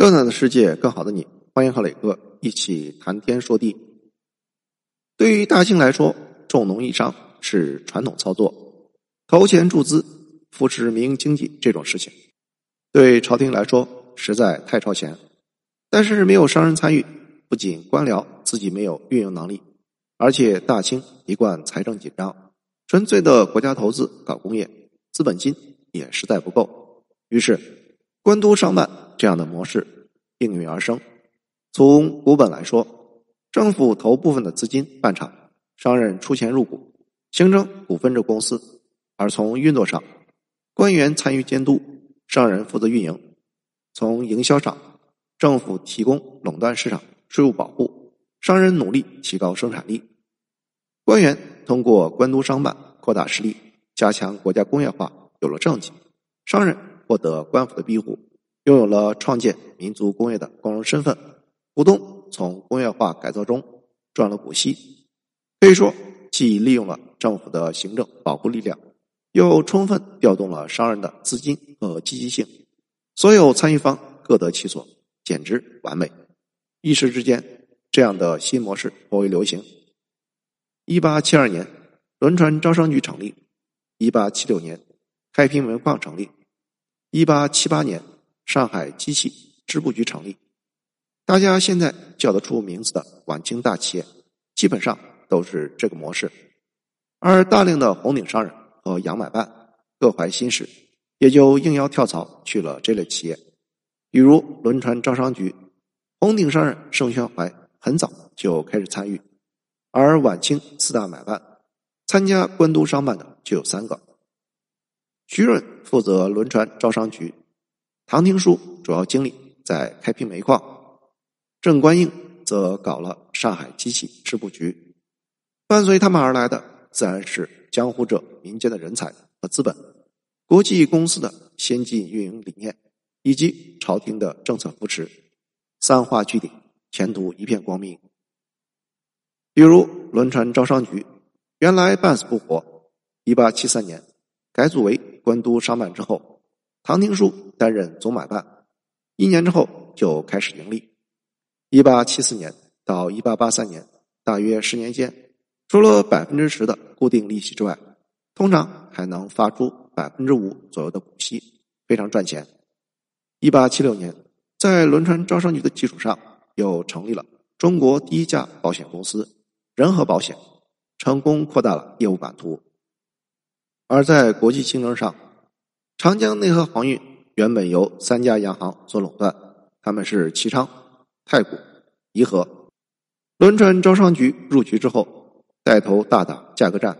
更大的世界，更好的你，欢迎和磊哥一起谈天说地。对于大清来说，重农抑商是传统操作，投钱注资、扶持民营经济这种事情，对朝廷来说实在太超前。但是没有商人参与，不仅官僚自己没有运营能力，而且大清一贯财政紧张，纯粹的国家投资搞工业，资本金也实在不够。于是，官督商办这样的模式应运而生。从股本来说，政府投部分的资金办厂，商人出钱入股，形成股份制公司；而从运作上，官员参与监督，商人负责运营；从营销上，政府提供垄断市场税务保护，商人努力提高生产力；官员通过官督商办扩大实力，加强国家工业化，有了政绩；商人获得官府的庇护，拥有了创建民族工业的光荣身份；股东。从工业化改造中赚了股息，可以说既利用了政府的行政保护力量，又充分调动了商人的资金和积极性，所有参与方各得其所，简直完美。一时之间，这样的新模式颇为流行。一八七二年，轮船招商局成立；一八七六年，开平煤矿成立；一八七八年，上海机器织布局成立。大家现在叫得出名字的晚清大企业，基本上都是这个模式。而大量的红顶商人和洋买办各怀心事，也就应邀跳槽去了这类企业。比如轮船招商局，红顶商人盛宣怀很早就开始参与，而晚清四大买办参加官督商办的就有三个。徐润负责轮船招商局，唐廷枢主要精力在开辟煤矿。郑观应则搞了上海机器织布局，伴随他们而来的自然是江湖者民间的人才和资本，国际公司的先进运营理念，以及朝廷的政策扶持，三化聚顶，前途一片光明。比如轮船招商局，原来半死不活，一八七三年改组为官督商办之后，唐廷枢担任总买办，一年之后就开始盈利。一八七四年到一八八三年，大约十年间，除了百分之十的固定利息之外，通常还能发出百分之五左右的股息，非常赚钱。一八七六年，在轮船招商局的基础上，又成立了中国第一家保险公司——仁和保险，成功扩大了业务版图。而在国际竞争上，长江内河航运原本由三家洋行所垄断，他们是齐昌。太古、颐和轮船招商局入局之后，带头大打价格战，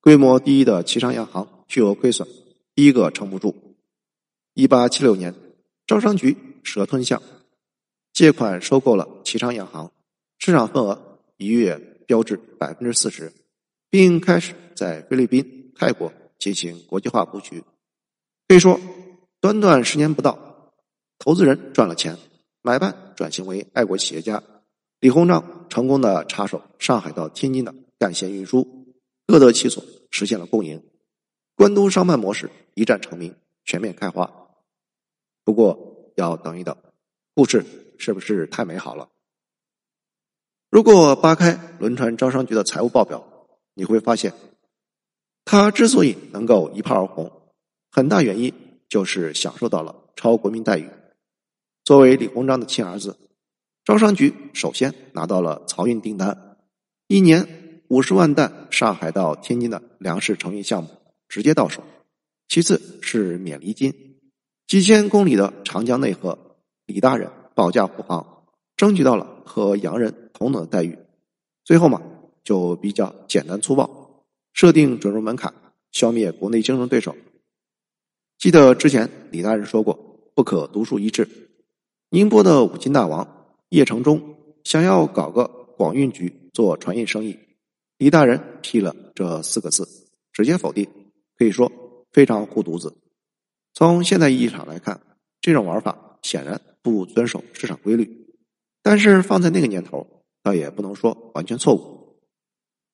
规模第一的齐昌洋行巨额亏损，第一个撑不住。一八七六年，招商局蛇吞象，借款收购了齐昌洋行，市场份额一跃飙至百分之四十，并开始在菲律宾、泰国进行国际化布局。可以说，短短十年不到，投资人赚了钱。买办转型为爱国企业家，李鸿章成功的插手上海到天津的干线运输，各得其所，实现了共赢。官督商办模式一战成名，全面开花。不过要等一等，故事是不是太美好了？如果扒开轮船招商局的财务报表，你会发现，他之所以能够一炮而红，很大原因就是享受到了超国民待遇。作为李鸿章的亲儿子，招商局首先拿到了漕运订单，一年五十万担上海到天津的粮食承运项目直接到手。其次是免厘金，几千公里的长江内河，李大人保驾护航，争取到了和洋人同等的待遇。最后嘛，就比较简单粗暴，设定准入门槛，消灭国内竞争对手。记得之前李大人说过，不可独树一帜。宁波的五金大王叶承忠想要搞个广运局做船运生意，李大人批了这四个字，直接否定，可以说非常护犊子。从现在意义上来看，这种玩法显然不遵守市场规律，但是放在那个年头，倒也不能说完全错误。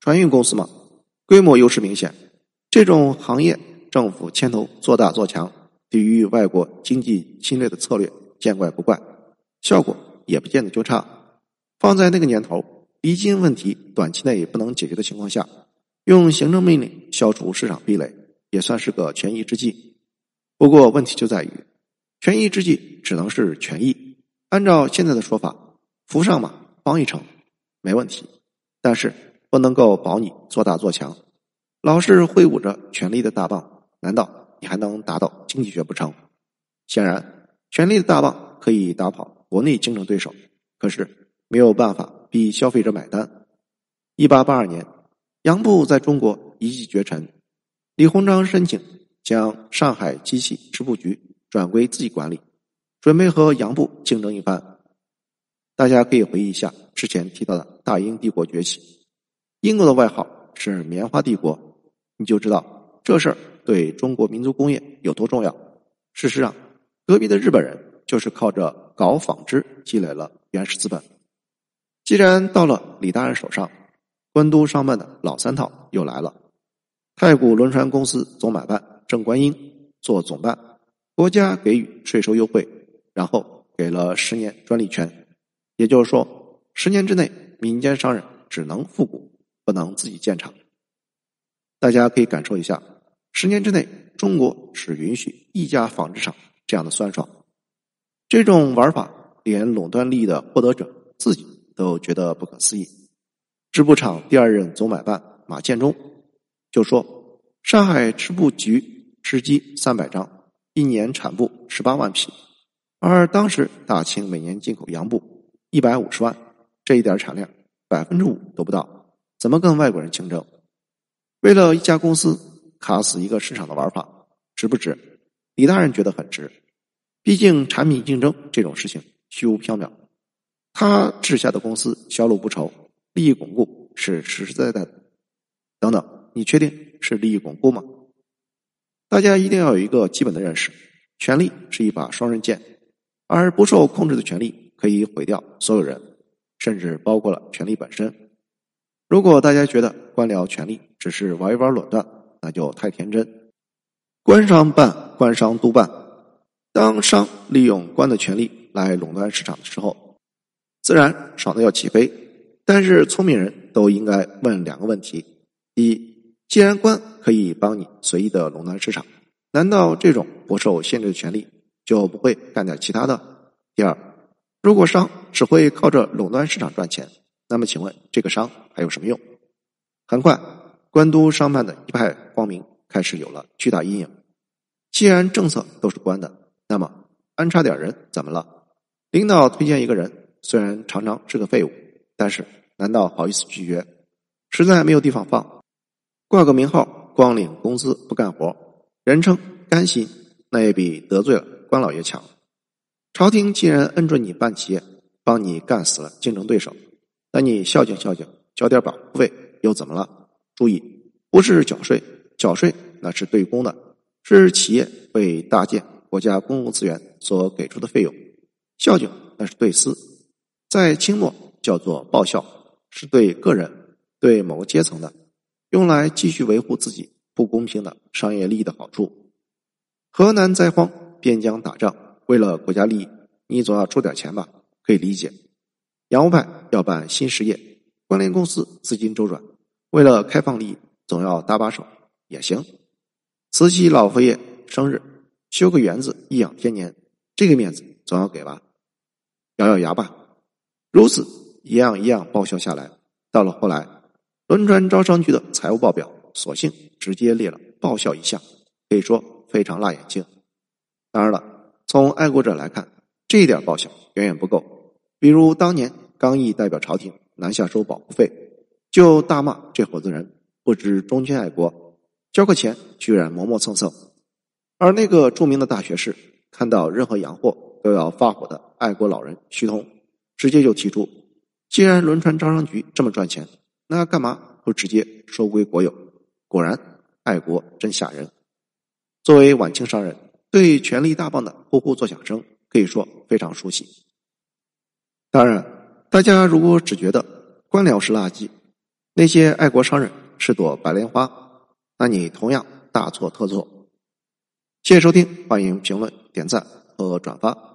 船运公司嘛，规模优势明显，这种行业政府牵头做大做强，抵御外国经济侵略的策略。见怪不怪，效果也不见得就差。放在那个年头，离京问题短期内也不能解决的情况下，用行政命令消除市场壁垒，也算是个权宜之计。不过问题就在于，权宜之计只能是权宜。按照现在的说法，扶上马帮一程没问题，但是不能够保你做大做强。老是挥舞着权力的大棒，难道你还能达到经济学不成？显然，权力的大棒可以打跑国内竞争对手，可是没有办法逼消费者买单。一八八二年，洋布在中国一骑绝尘，李鸿章申请将上海机器织布局转归自己管理，准备和洋布竞争一番。大家可以回忆一下之前提到的大英帝国崛起，英国的外号是棉花帝国。你就知道这事儿对中国民族工业有多重要。事实上，隔壁的日本人就是靠着搞纺织积累了原始资本。既然到了李大人手上，官督商办的老三套又来了。太古轮船公司总买办郑观音做总办，国家给予税收优惠，然后给了十年专利权，也就是说，十年之内民间商人只能复股，不能自己建厂。大家可以感受一下，十年之内，中国只允许一家纺织厂这样的酸爽。这种玩法，连垄断利益的获得者自己都觉得不可思议。织布厂第二任总买办马建忠就说：“上海织布局织机三百张，一年产布十八万匹，而当时大清每年进口洋布一百五十万，这一点产量百分之五都不到，怎么跟外国人竞争？”为了一家公司卡死一个市场的玩法，值不值？李大人觉得很值。毕竟产品竞争这种事情虚无缥缈，他治下的公司销路不愁，利益巩固是实实在在的。等等，你确定是利益巩固吗？大家一定要有一个基本的认识：权力是一把双刃剑，而不受控制的权力可以毁掉所有人，甚至包括了权力本身。如果大家觉得官僚权力只是玩一玩垄断，那就太天真。官商办，官商督办。当商利用官的权力来垄断市场的时候，自然爽的要起飞。但是聪明人都应该问两个问题：第一，既然官可以帮你随意的垄断市场，难道这种不受限制的权利就不会干点其他的？第二，如果商只会靠着垄断市场赚钱？那么，请问这个商还有什么用？很快，官督商办的一派光明开始有了巨大阴影。既然政策都是官的，那么安插点人怎么了？领导推荐一个人，虽然常常是个废物，但是难道好意思拒绝？实在没有地方放，挂个名号，光领工资不干活，人称甘心，那也比得罪了官老爷强。朝廷既然恩准你办企业，帮你干死了竞争对手。那你孝敬孝敬，交点保护费又怎么了？注意，不是缴税，缴税那是对公的，是企业为搭建国家公共资源所给出的费用。孝敬那是对私，在清末叫做报效，是对个人、对某个阶层的，用来继续维护自己不公平的商业利益的好处。河南灾荒，边疆打仗，为了国家利益，你总要出点钱吧？可以理解。洋务派要办新实业，关联公司资金周转，为了开放利益，总要搭把手也行。慈禧老佛爷生日，修个园子，颐养天年，这个面子总要给吧？咬咬牙吧。如此一样一样报销下来，到了后来，轮船招商局的财务报表，索性直接列了报销一项，可以说非常辣眼睛。当然了，从爱国者来看，这一点报销远远不够，比如当年。刚毅代表朝廷南下收保护费，就大骂这伙子人不知忠君爱国，交个钱居然磨磨蹭蹭。而那个著名的大学士看到任何洋货都要发火的爱国老人徐通，直接就提出：既然轮船招商局这么赚钱，那干嘛不直接收归国有？果然，爱国真吓人。作为晚清商人，对权力大棒的呼呼作响声可以说非常熟悉。当然。大家如果只觉得官僚是垃圾，那些爱国商人是朵白莲花，那你同样大错特错。谢谢收听，欢迎评论、点赞和转发。